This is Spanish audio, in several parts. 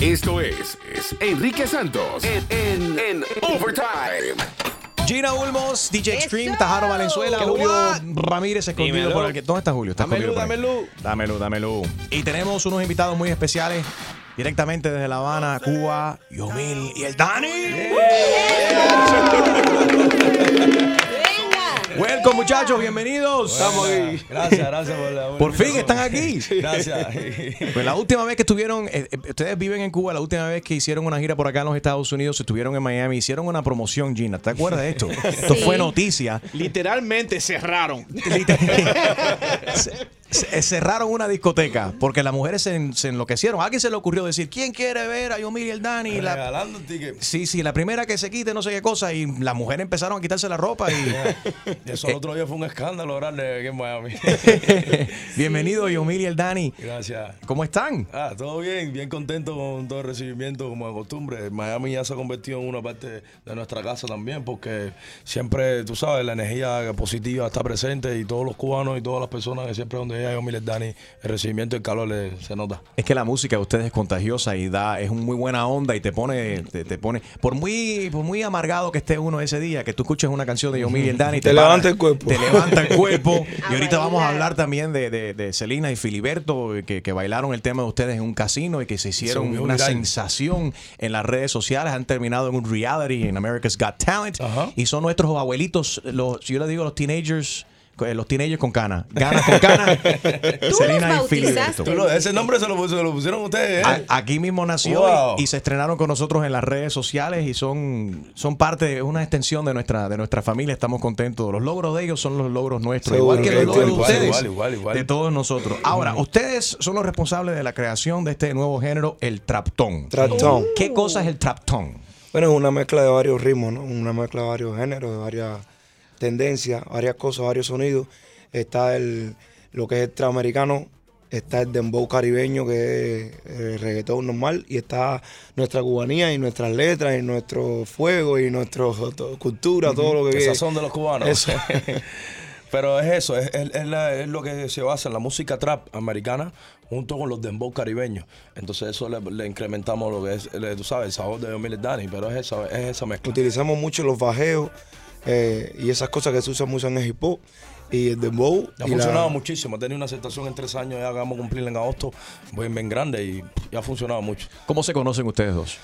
Esto es, es Enrique Santos en, en, en Overtime. Gina Ulmos, DJ Extreme, Eso. Tajaro Valenzuela, ¿Qué Julio? Ramírez escondido Dímelo. por aquí. ¿Dónde está Julio? Está Dámelo, escondido por aquí. Dámelo, dámelo. Y tenemos unos invitados muy especiales directamente desde La Habana, Cuba, Yomil y el Dani. Welcome muchachos, bienvenidos. Estamos aquí. Gracias, gracias por la Por fin están aquí. Gracias. Pues la última vez que estuvieron, eh, eh, ustedes viven en Cuba, la última vez que hicieron una gira por acá en los Estados Unidos, estuvieron en Miami, hicieron una promoción, Gina. ¿Te acuerdas de esto? Esto Sí. fue noticia. Literalmente cerraron. Se- cerraron una discoteca porque las mujeres se, se enloquecieron. A alguien se le ocurrió decir, ¿quién quiere ver a Yomir y el Dani? La- Regalando tickets. sí, sí, la primera que se quite, no sé qué cosa. Y las mujeres empezaron a quitarse la ropa. Y Eso el otro día fue un escándalo grande aquí en Miami. bienvenido, Yomir y el Dani. Gracias. ¿Cómo están? Ah, todo bien, bien contento con todo el recibimiento como de costumbre. Miami ya se ha convertido en una parte de nuestra casa también porque siempre, tú sabes, la energía positiva está presente y todos los cubanos y todas las personas que siempre donde llega yo, Miles Dani, el recibimiento y el calor le- se nota. Es que la música de ustedes es contagiosa y da, es un muy buena onda y te pone, te, te pone, por muy, por muy amargado que esté uno ese día, que tú escuches una canción de Yomir y el Dani, Te para- levanta el cuerpo. Te levanta el cuerpo. y ahorita vamos a hablar también de, de, de Celina y Filiberto, que, que bailaron el tema de ustedes en un casino y que se hicieron una viral. sensación en las redes sociales, han terminado en un reality en America's Got Talent Ajá. y son nuestros abuelitos, los, yo les digo los teenagers, eh, los teenagers con ganas, ganas con bautizaste. Filiberto. Tú lo- ese nombre se lo, pus- se lo pusieron ustedes, ¿eh? A- Aquí mismo nació Wow. y, y se estrenaron con nosotros en las redes sociales y son, son parte, de una extensión de nuestra, de nuestra familia. Estamos contentos. Los logros de ellos son los logros nuestros, Seguro, igual que que los logros de igual, ustedes, igual, igual, igual. de todos nosotros. Ahora, ustedes son los responsables de la creación de este nuevo género, el traptón. Traptón. ¿Qué cosa es el traptón? Bueno, es una mezcla de varios ritmos, ¿no? Una mezcla de varios géneros, de varias tendencias, varias cosas, varios sonidos. Está el lo que es el trap americano, está el dembow caribeño, que es el reggaetón normal, y está nuestra cubanía y nuestras letras y nuestro fuego y nuestra cultura, todo lo que El sazón de los cubanos. Eso. Pero es eso, es, es- es la- es lo que se basa en la música trap americana junto con los dembow caribeños. Entonces eso le, le incrementamos lo que es, le- tú sabes, el sabor de Emily Dani, pero es esa, es esa mezcla. Utilizamos mucho los bajeos eh, y esas cosas que se usan mucho en el hip hop y el dembow. Ha funcionado la- muchísimo, ha tenido una aceptación en tres años, ya vamos a cumplir en agosto, bien, bien grande y, y ha funcionado mucho. ¿Cómo se conocen ustedes dos?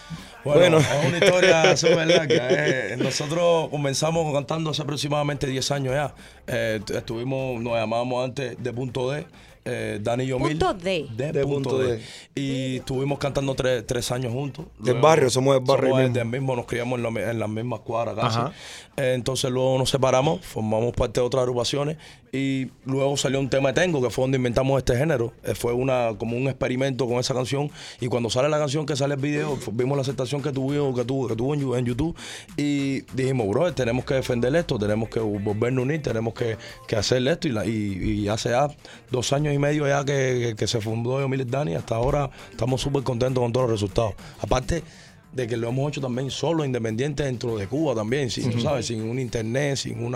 Bueno, Bueno. es una historia súper larga. eh. Nosotros comenzamos cantando hace aproximadamente 10 años ya. Eh, estuvimos, nos llamábamos antes de Punto D. Eh, Dani y Yomil. Punto D. De, De punto, Punto D. D. Y estuvimos cantando tres, tres años juntos. Del barrio, somos del barrio Somos mismo. del mismo, nos criamos en, la en las mismas cuadras casi. Ajá. Eh, entonces luego nos separamos, formamos parte de otras agrupaciones y luego salió un tema de Tengo, que fue donde inventamos este género. Eh, fue una como un experimento con esa canción y cuando sale la canción, que sale el video, vimos la aceptación que tuvo, que tuvo, que tuvo en, YouTube y dijimos, bro, tenemos que defender esto, tenemos que volvernos a unir, tenemos que, que hacer esto y, la- y, y hace ya dos años y medio ya que, se fundó Emil Dani, hasta ahora estamos súper contentos con todos los resultados. Aparte de que lo hemos hecho también solo, independiente dentro de Cuba también, sin, tú sabes, sin un internet, sin un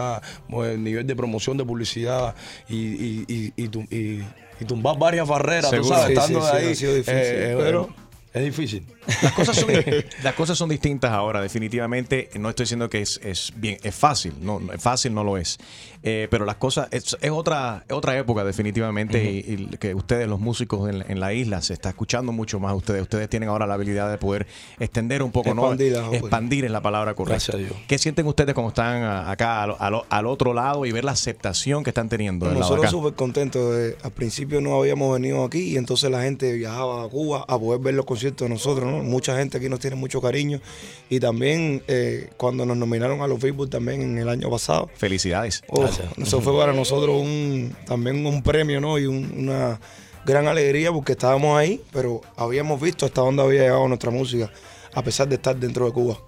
nivel de promoción de publicidad y, y, y, y tum- y- y tumbar varias barreras, tú Seguro. sabes, estando sí, sí, ahí. ha sido difícil, eh, eh, pero- es difícil. Las cosas son, las cosas son distintas ahora, definitivamente. No estoy diciendo que es, es bien, es fácil, no, es fácil no lo es. Eh, pero las cosas, es, es otra, es otra época definitivamente y, y que ustedes, los músicos en, la- en la isla, se está escuchando mucho más a ustedes. Ustedes tienen ahora la habilidad de poder extender un poco, ¿no? Expandir es la palabra correcta. Gracias a Dios. ¿Qué sienten ustedes cuando están acá al, al- al otro lado y ver la aceptación que están teniendo del lado de Nosotros acá? súper contentos. al principio no habíamos venido aquí y entonces la gente viajaba a Cuba a poder ver los conciertos de nosotros. ¿no? Mucha gente aquí nos tiene mucho cariño. Y también eh, cuando nos nominaron a los Billboard también en el año pasado. Felicidades. oh, eso fue para nosotros un, también un premio ¿no? y un- una gran alegría porque estábamos ahí, pero habíamos visto hasta dónde había llegado nuestra música, a pesar de estar dentro de Cuba.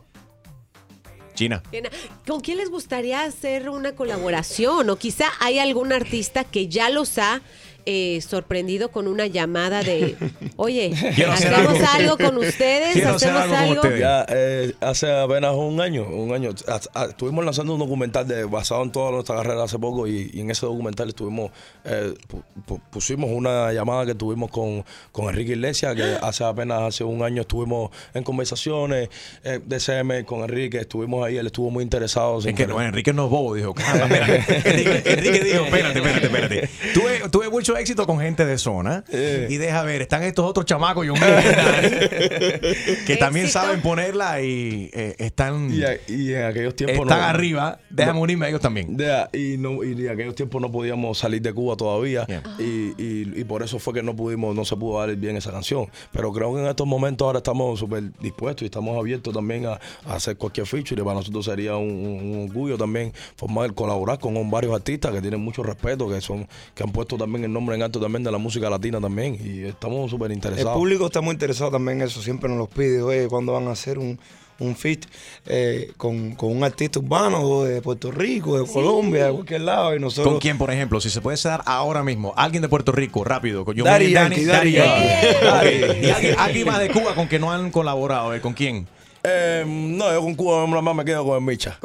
China. ¿Con quién les gustaría hacer una colaboración? O quizá hay algún artista que ya los ha eh, sorprendido con una llamada de, oye, hacemos algo. algo con ustedes, Quiero hacer hacemos algo con algo. ustedes. Ya eh, hace apenas un año, un año, a- a- estuvimos lanzando un documental de, basado en toda nuestra carrera hace poco y, y en ese documental estuvimos, eh, pu- pu- pusimos una llamada que tuvimos con, con Enrique Iglesias, que hace apenas hace un año estuvimos en conversaciones eh, de CM con Enrique, estuvimos ahí, él estuvo muy interesado. sin Es que querer. no, Enrique no es bobo, dijo. Enrique, Enrique dijo, espérate, espérate, espérate. Tuve, tuve mucho éxito con gente de zona. Y deja ver, están estos otros chamacos, yo que también Éxito. saben ponerla y eh, están, Y, a- y en aquellos tiempos están no- arriba. Déjame no- unirme a ellos también. Y, no, y en aquellos tiempos no podíamos salir de Cuba todavía Yeah. y, y- y por eso fue que no pudimos, no se pudo dar bien esa canción. Pero creo que en estos momentos ahora estamos súper dispuestos y estamos abiertos también a, a hacer cualquier feature y para nosotros sería un, un- un orgullo también formar, colaborar con varios artistas que tienen mucho respeto, que son que han puesto también el nombre en alto también de la música latina también y estamos súper El interesados. público está muy interesado también en eso, siempre nos los pide, oye, cuando van a hacer un, un feat eh, con, con un artista urbano de Puerto Rico, de Colombia, de cualquier lado, y nosotros... ¿Con quién, por ejemplo? Si se puede dar ahora mismo, alguien de Puerto Rico, rápido. Con yo Daddy Dani, Yankee, Daddy Daddy Yankee. Yankee. Ok. ¿Y alguien, alguien más de Cuba con que no han colaborado? eh, ¿Con quién? Eh, no, yo con Cuba nada más me quedo con el Micha.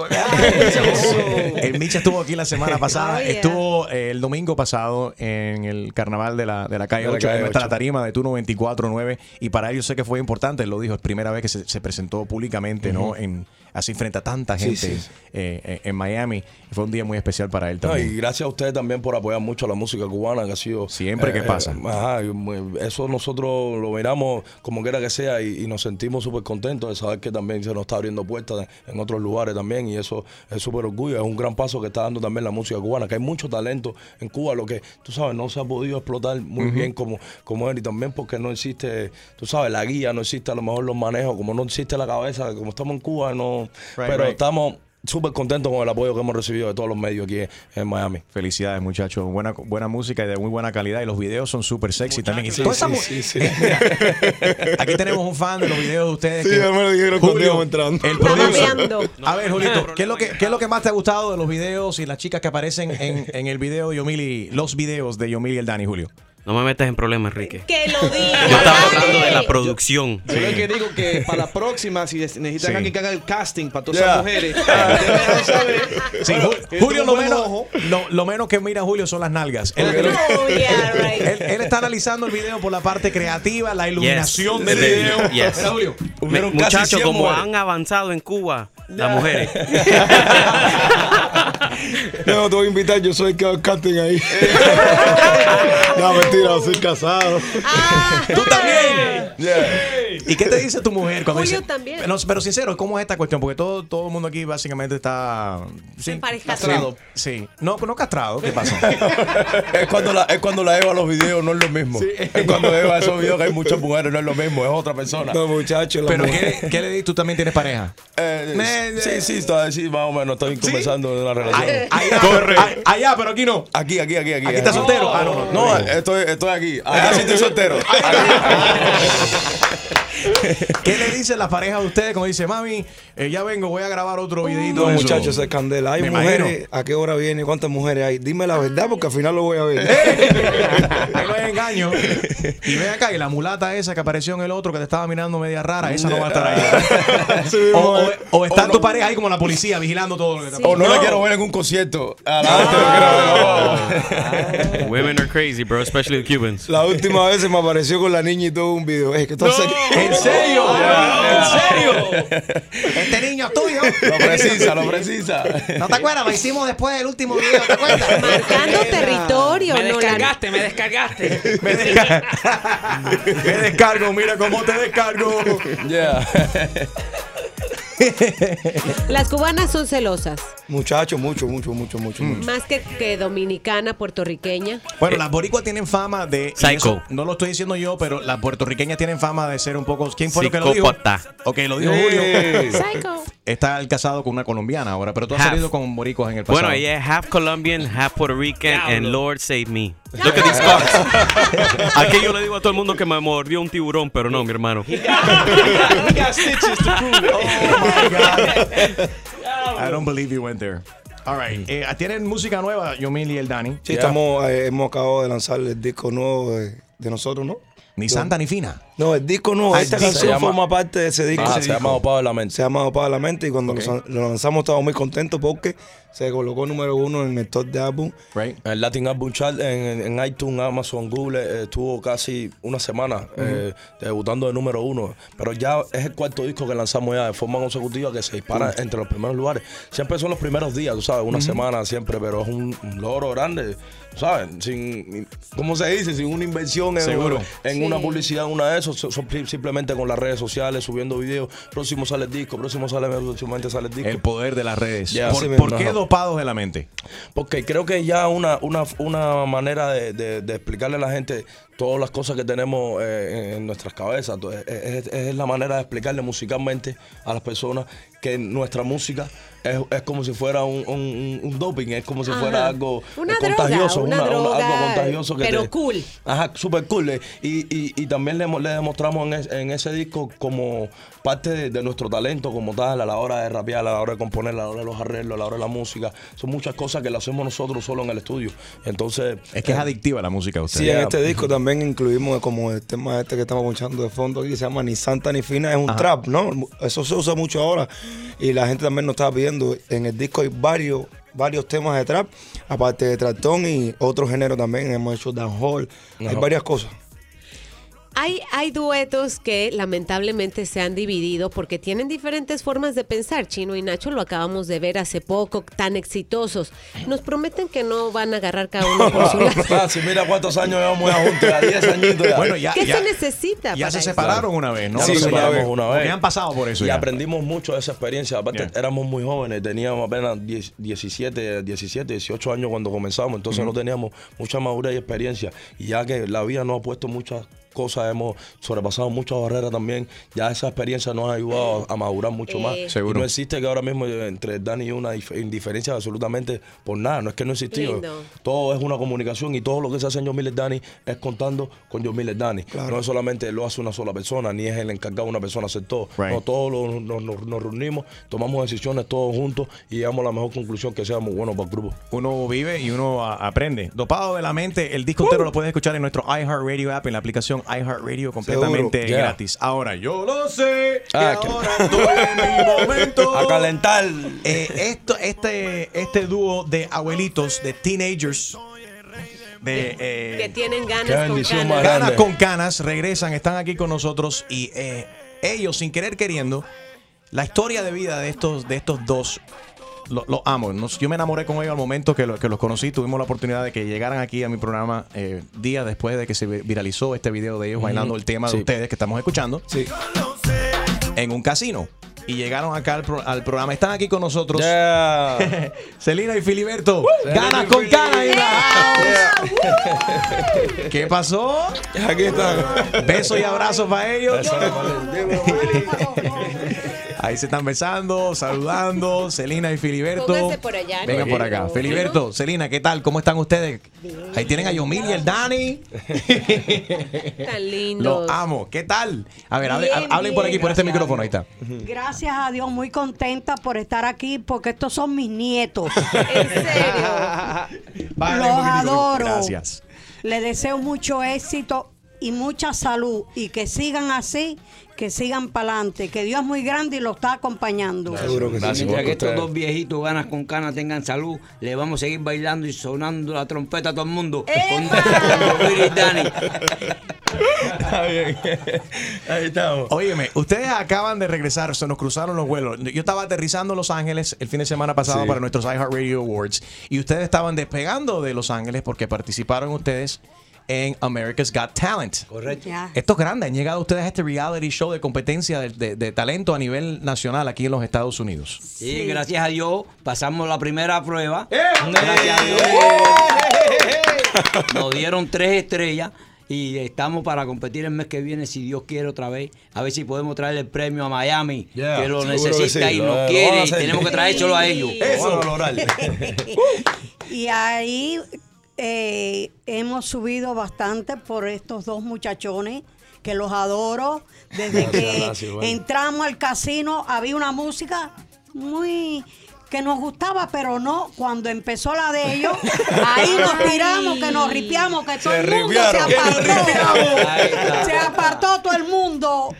El Micha estuvo aquí la semana pasada. Oh, yeah. Estuvo eh, el domingo pasado en el carnaval de la, de la calle De la 8, calle que está 8. la tarima de Tuno 24-9. Y para ellos sé que fue importante, él lo dijo, es primera vez que se, se presentó públicamente, ¿no? En, así frente a tanta gente sí. eh, eh, en Miami. Fue un día muy especial para él No, también. y gracias a ustedes también por apoyar mucho la música cubana que ha sido Siempre que pasa. ajá, y muy- eso nosotros lo miramos como quiera que sea y, y nos sentimos súper contentos de saber que también se nos está abriendo puertas en otros lugares también y eso es súper orgullo, es un gran paso que está dando también la música cubana, que hay mucho talento en Cuba, lo que tú sabes no se ha podido explotar muy bien como, como él y también porque no existe, tú sabes, la guía, no existe a lo mejor los manejos, como no existe la cabeza, como estamos en Cuba, no, pero right. estamos súper contentos con el apoyo que hemos recibido de todos los medios aquí en Miami. Felicidades, muchachos. Buena, buena música y de muy buena calidad. Y los videos son súper sexy también. Y Sí, toda esa sí, mu- sí, sí. Aquí tenemos un fan de los videos de ustedes. Sí, que- ya me lo dijeron cuando íbamos entrando. el. A ver, Julito, ¿qué es, lo que, ¿qué es lo que más te ha gustado de los videos y las chicas que aparecen en, en el video de Yomili, los videos de Yomili y el Dani, Julio? No me metas en problemas, Enrique. Que lo diga. Yo estaba hablando de la producción. Yo lo que digo que para la próxima, si necesitan Sí. alguien que haga el casting para todas Yeah. esas mujeres, saber. Sí, Bueno, que Julio lo menos, ojo. lo, lo menos que mira Julio son las nalgas. Él, él- yeah, right. él- él está analizando el video por la parte creativa, la iluminación Yes. del Sí. video. Yes. Julio. Me- muchachos, 100 como mujeres. han avanzado en Cuba las mujeres. No, te voy a invitar, yo soy el que casting ahí. no, mentira, soy casado. Ah, Tú también. Yeah. ¿Y qué te dice tu mujer cuando Julio dice? también. Pero sincero, ¿cómo es esta cuestión? Porque todo, todo el mundo aquí básicamente está. Sí, castrado. Sí. No, no castrado. ¿Qué pasa? es cuando la es cuando la Eva los videos no es lo mismo. Es cuando Eva esos videos que hay muchas mujeres no es lo mismo, es otra persona. No, muchachos, la pero mujer- ¿qué, ¿qué le dices? ¿Tú también tienes pareja? Eh, Sí, sí, está, sí, más o menos, estoy comenzando una relación. Ay- Allá, ay- allá, pero aquí no. Aquí, aquí, aquí, aquí. Aquí está soltero. Ah, no, no. No, estoy, estoy aquí. Allá sí estoy soltero. ¿Qué le dicen las parejas de ustedes cuando dice, mami, eh, ya vengo, voy a grabar otro videito? No, de eso"? muchachos, es candela. Hay Me mujeres, imagino. ¿a qué hora viene? ¿Cuántas mujeres hay? Dime la verdad porque al final lo voy a ver. Ahí no engaño. Y ven acá, y la mulata esa que apareció en el otro que te estaba mirando media rara, esa no va a estar ahí. Sí, O, o- o está O no. tu pareja ahí como la policía vigilando todo lo que está O no, la quiero ver en un concierto. A la quiero ver. Women are crazy, bro, especially the Cubans. La última vez se me apareció con la niña y todo un video. Es que tú ¿En serio? ¿En serio? Este niño es tuyo. Lo precisa, lo precisa. ¿No te acuerdas? Lo hicimos después del último video, ¿te acuerdas? Marcando territorio. Me descargaste, me descargaste. Me, desca- Me descargo, mira cómo te descargo. Yeah. Las cubanas son celosas. Muchachos, mucho, mucho, mucho, mucho. Mm. mucho. Más que, que dominicana, puertorriqueña. Bueno, las boricuas tienen fama de. Psycho. eso no lo estoy diciendo yo, pero las puertorriqueñas tienen fama de ser un poco. ¿Quién fue lo que lo dijo? Ok, lo dijo Julio. Psycho. está casado con una colombiana ahora, pero tú has Half. salido con boricuas en el pasado. Bueno, ella es half Colombian, half Puerto Rican, and Lord save me. Look at these scars. Aquí yo le digo a todo el mundo que me mordió un tiburón, pero no, mi hermano. He got stitches to prove it. I don't believe you went there. All right. Eh, ¿Tienen música nueva, Yomil y el Dani? Sí, estamos, eh, hemos acabado de lanzar el disco nuevo de, de nosotros, ¿no? Ni santa ni fina. No, el disco no, Ah, esta disco canción llama- forma parte de ese disco. Ah, Ese se disco llama Dopado de la Mente. Se llama Dopado de la Mente y cuando lo, lo lanzamos estábamos muy contentos porque se colocó número uno en el top de álbum. Right. El Latin Album Chart en, en- iTunes, Amazon, Google eh, estuvo casi una semana eh, debutando de número uno. Pero ya es el cuarto disco que lanzamos ya de forma consecutiva que se dispara entre los primeros lugares. Siempre son los primeros días, tú sabes, una semana siempre, pero es un, un logro grande, ¿sabes? Sin, ¿cómo se dice? Sin una inversión en, Seguro. en Sí. una publicidad, una de esos. Simplemente con las redes sociales, subiendo videos. Próximo sale el disco, próximo sale, próximamente sale el disco. El poder de las redes. ¿Por, qué ajá. Dopados de la mente? Porque creo que ya una, una, una manera de, de- de explicarle a la gente todas las cosas que tenemos eh, en, nuestras cabezas. Es, es- es la manera de explicarle musicalmente a las personas que nuestra música es, es como si fuera un, un- un doping, es como si Ajá. fuera algo Una eh, droga, contagioso, una una- una- droga, algo contagioso. Que pero te- cool. Ajá, super cool. eh. Y, y, y también le, hemos- le demostramos en, es- en ese disco como parte de, de nuestro talento como tal, a la hora de rapear, a la hora de componer, a la hora de los arreglos, a la hora de la música. Son muchas cosas que lo hacemos nosotros solo en el estudio. Entonces... Es que es adictiva la música de Sí, en este disco también incluimos como el tema este que estamos escuchando de fondo aquí, que se llama Ni Santa ni Fina, es un Ajá. trap, ¿no? Eso se usa mucho ahora y la gente también nos estaba pidiendo. En el disco hay varios varios temas de trap, aparte de tratón y otro género también, hemos hecho dancehall, hay varias cosas. Hay, hay duetos que lamentablemente se han dividido porque tienen diferentes formas de pensar. Chino y Nacho lo acabamos de ver hace poco, tan exitosos. Nos prometen que no van a agarrar cada uno por su lado. Ah, mira cuántos años llevamos ya juntos, ya 10 añitos ya. Bueno, ya, ¿Qué ya, se necesita? ya para se eso? separaron una vez, ¿no? Ya Sí, separamos vez. una vez. Porque han pasado por eso Y ya. aprendimos mucho de esa experiencia. Aparte, Yeah. éramos muy jóvenes, teníamos apenas 10, 17, 17, 18 años cuando comenzamos, entonces no teníamos mucha madurez y experiencia. Y ya que la vida nos ha puesto muchas cosas, hemos sobrepasado muchas barreras también, ya esa experiencia nos ha ayudado a madurar mucho más. Eh. Seguro. Y no existe que ahora mismo entre Dani y yo una dif- indiferencia absolutamente por nada, no es que no existió. Lindo. Todo es una comunicación y todo lo que se hace en John Miller Dani es contando con John Miller Dani. No es solamente lo hace una sola persona, ni es el encargado de una persona hacer todo. Right. No, todos lo- nos, reunimos, tomamos decisiones todos juntos y llegamos a la mejor conclusión que sea muy bueno para el grupo. Uno vive y uno aprende. Dopado de la mente, el disco entero lo puedes escuchar en nuestro iHeartRadio app, en la aplicación iHeartRadio completamente Seguro. Yeah. gratis. Ahora, yo lo sé, que Ah, que- ahora estoy en mi momento. A calentar. Eh, esto, este, este dúo de abuelitos, de teenagers, de eh, Que tienen ganas con ganas. grande. con canas regresan, están aquí con nosotros y eh, ellos, sin querer queriendo, la historia de vida de estos, de estos dos, lo- los amo. Nos- yo me enamoré con ellos al momento que, lo- que los conocí. Tuvimos la oportunidad de que llegaran aquí a mi programa eh, días después de que se vi- viralizó este video de ellos bailando el tema Sí. de ustedes que estamos escuchando Sí. en un casino. Y llegaron acá al, pro- al programa. Están aquí con nosotros. Yeah. Celina y Filiberto. Ganas con house. ¿Qué pasó? Aquí están. Besos y abrazos para ellos. Ahí se están besando, saludando. Celina y Filiberto. Pónganse por allá, ¿no? Vengan por acá. Filiberto, Celina, ¿qué tal? ¿Cómo están ustedes? Ahí tienen a Yomil y el Dani. Tan lindos. Los amo. ¿Qué tal? A ver, hable- Bien, hablen por aquí, bien, por este gracias micrófono. Ahí está. Gracias a Dios, muy contenta por estar aquí porque estos son mis nietos. En serio. Los adoro. Gracias. Les deseo mucho éxito y mucha salud y que sigan así, que sigan para adelante, que Dios es muy grande y lo está acompañando. Seguro que sí. Mientras que estos dos viejitos ganas con canas tengan salud, le vamos a seguir bailando y sonando la trompeta a todo el mundo. Con con Willy y Dani. Está bien. Ahí estamos. Óyeme, ustedes acaban de regresar, se nos cruzaron los vuelos. Yo estaba aterrizando en Los Ángeles el fin de semana pasado Sí. para nuestros iHeartRadio Awards y ustedes estaban despegando de Los Ángeles porque participaron ustedes en America's Got Talent. Correcto. Esto es grande, han llegado ustedes a este reality show de competencia de, de- de talento a nivel nacional aquí en los Estados Unidos. Sí, gracias a Dios pasamos la primera prueba. ¡Eh! Gracias a Dios. Nos dieron tres estrellas y estamos para competir el mes que viene, si Dios quiere otra vez. A ver si podemos traer el premio a Miami, Yeah, que lo que necesita sí, y lo- nos lo quiere y tenemos que traérselo a ellos. Eso. Vamos a lograr. Y ahí eh, hemos subido bastante por estos dos muchachones que los adoro. Desde Gracias, que gracias, bueno. entramos al casino había una música muy que nos gustaba, pero no cuando empezó la de ellos. Ahí nos tiramos, que nos ripiamos, que todo Se el mundo se ripiaron. Apartó. Se apartó todo el mundo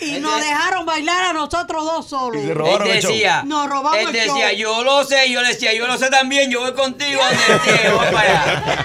y nos dejaron bailar a nosotros dos solos. Y se Él robaron el show. decía, Nos robamos él el decía, show. yo lo sé, yo le decía, yo lo sé también, yo voy contigo donde vamos para allá.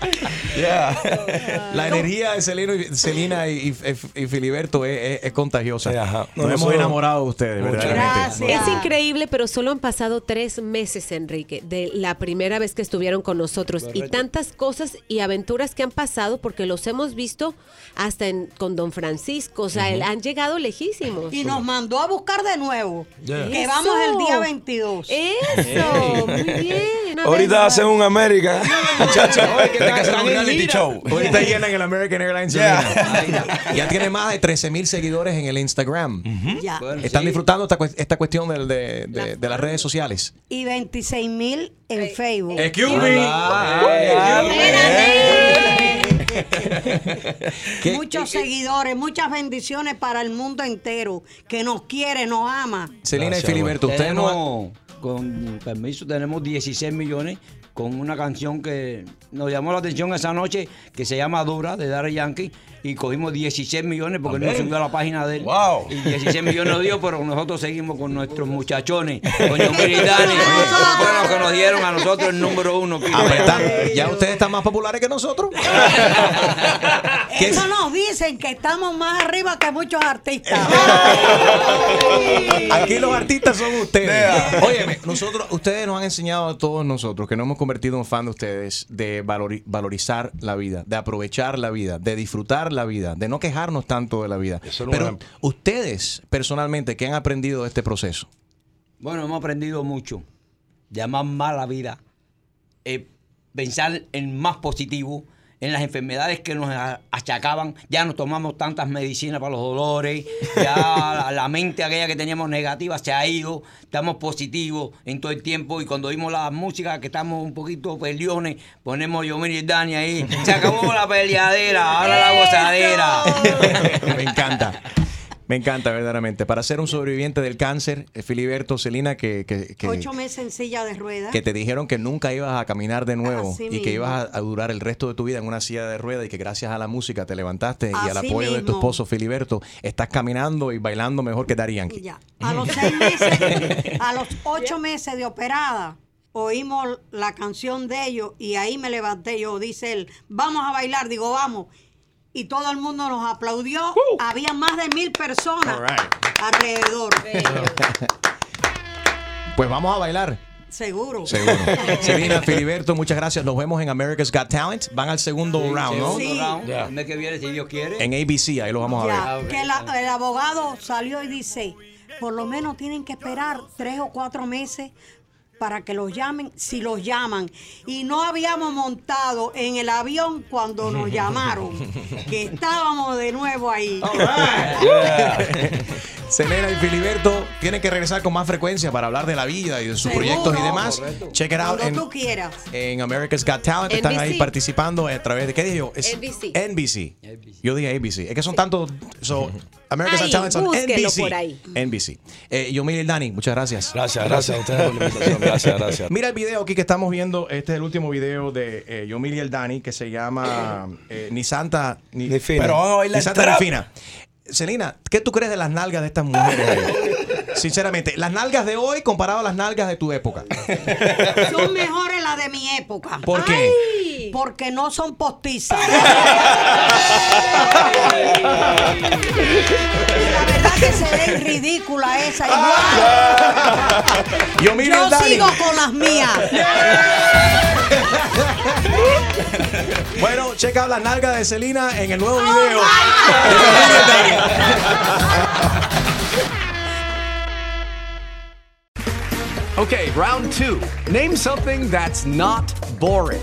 Yeah. La energía de Celino y, Celina y, y- y Filiberto es, es- es contagiosa. Sí, ajá. Nos No, hemos enamorado de ustedes, verdaderamente. Gracias. Es increíble, pero solo han pasado tres meses, Enrique, de la primera vez que estuvieron con nosotros. Y tantas cosas y aventuras que han pasado, porque los hemos visto hasta en, con Don Francisco. O sea, él- han llegado lejísimos. Y nos mandó a buscar de nuevo. Yeah. Que Eso. vamos el día 22. Eso, muy bien. Ahorita hacen un América. Muchachos, hay que están- hacer un están en reality gira. show. Ahorita llenan el American Airlines. Ya tiene más de 13 mil seguidores en el Instagram. Ya. Bueno, Están sí. disfrutando esta, cues- esta cuestión de, de- de las redes sociales. Y 26 mil en Facebook. Excuse me. ¿Qué- Muchos seguidores, muchas bendiciones para el mundo entero que nos quiere, nos ama. Celina y Filiberto, ustedes no con permiso, tenemos 16 millones con una canción que nos llamó la atención esa noche que se llama Dura de Daddy Yankee y cogimos 16 millones porque no subió a la página de él. Wow. Y 16 millones nos dio, pero nosotros seguimos con nuestros muchachones, con Yomir y Dani. Fueron los que nos dieron a nosotros el número uno. Ya ustedes están más populares que nosotros. Eso nos dicen que estamos más arriba que muchos artistas. Aquí los artistas son ustedes. Óyeme, nosotros, ustedes nos han enseñado a todos nosotros que nos hemos convertido en fan de ustedes de valori- valorizar la vida, de aprovechar la vida, de disfrutar la vida, de no quejarnos tanto de la vida. Eso Pero ustedes, personalmente, ¿qué han aprendido de este proceso? Bueno, hemos aprendido mucho. De amar más la vida. eh, pensar en más positivo. En las enfermedades que nos achacaban. Ya no tomamos tantas medicinas para los dolores. Ya la, la mente aquella que teníamos negativa se ha ido. Estamos positivos en todo el tiempo. Y cuando oímos la música que estamos un poquito peleones, ponemos Yomir y Dani ahí. Se acabó la peleadera, ahora la gozadera. Me encanta. Me encanta, verdaderamente. Para ser un sobreviviente del cáncer, eh, Filiberto, Celina, que, que, que- Ocho meses en silla de ruedas. que te dijeron que nunca ibas a caminar de nuevo Así y que ibas a, durar el resto de tu vida en una silla de ruedas y que gracias a la música te levantaste y al apoyo de tu esposo Filiberto estás caminando y bailando mejor que. Ya. A los seis meses, a los ocho meses de operada, oímos la canción de ellos y ahí me levanté yo. Dice él, vamos a bailar. Digo, vamos. Y todo el mundo nos aplaudió. Había más de mil personas right. alrededor. Pues vamos a bailar. Seguro. Seguro. Celina, Filiberto, muchas gracias. Nos vemos en America's Got Talent. Van al segundo round, ¿no? Sí. round, Ya. El mes que viene, si Dios quiere. En ABC, ahí lo vamos a ver. Ya, que la- el abogado salió y dice, por lo menos tienen que esperar tres o cuatro meses para que los llamen, si los llaman. Y no habíamos montado en el avión cuando nos llamaron, que estábamos de nuevo ahí. Selena y Filiberto tienen que regresar con más frecuencia para hablar de la vida y de sus Seguro. proyectos y demás. Correcto. Check it out Cuando en, tú quieras. en America's Got Talent. Están ahí NBC. participando a través de. ¿Qué dije yo? Es NBC. NBC. Yo dije ABC. Es que son tantos. So, America's Ahí, Got Talent son NBC. por ahí. NBC. Eh, yo, y Dani, muchas gracias. Gracias, gracias a ustedes por la invitación. Gracias, gracias. Mira el video aquí que estamos viendo. Este es el último video de eh, Yomil y el Dani que se llama eh, Ni Santa ni, Ni fina. Pero van a bailar ni Santa trap. ni fina. Celina, ¿qué tú crees de las nalgas de estas mujeres ahí? Sinceramente, las nalgas de hoy comparado a las nalgas de tu época. Son mejores las de mi época. ¿Por qué? Porque no son postizas. La verdad que se ve ridícula esa igual. Yo el Dani. sigo con las mías. Bueno, checa out las nalgas de Celina en el nuevo video. Dani. Okay, round two. Name something that's not boring.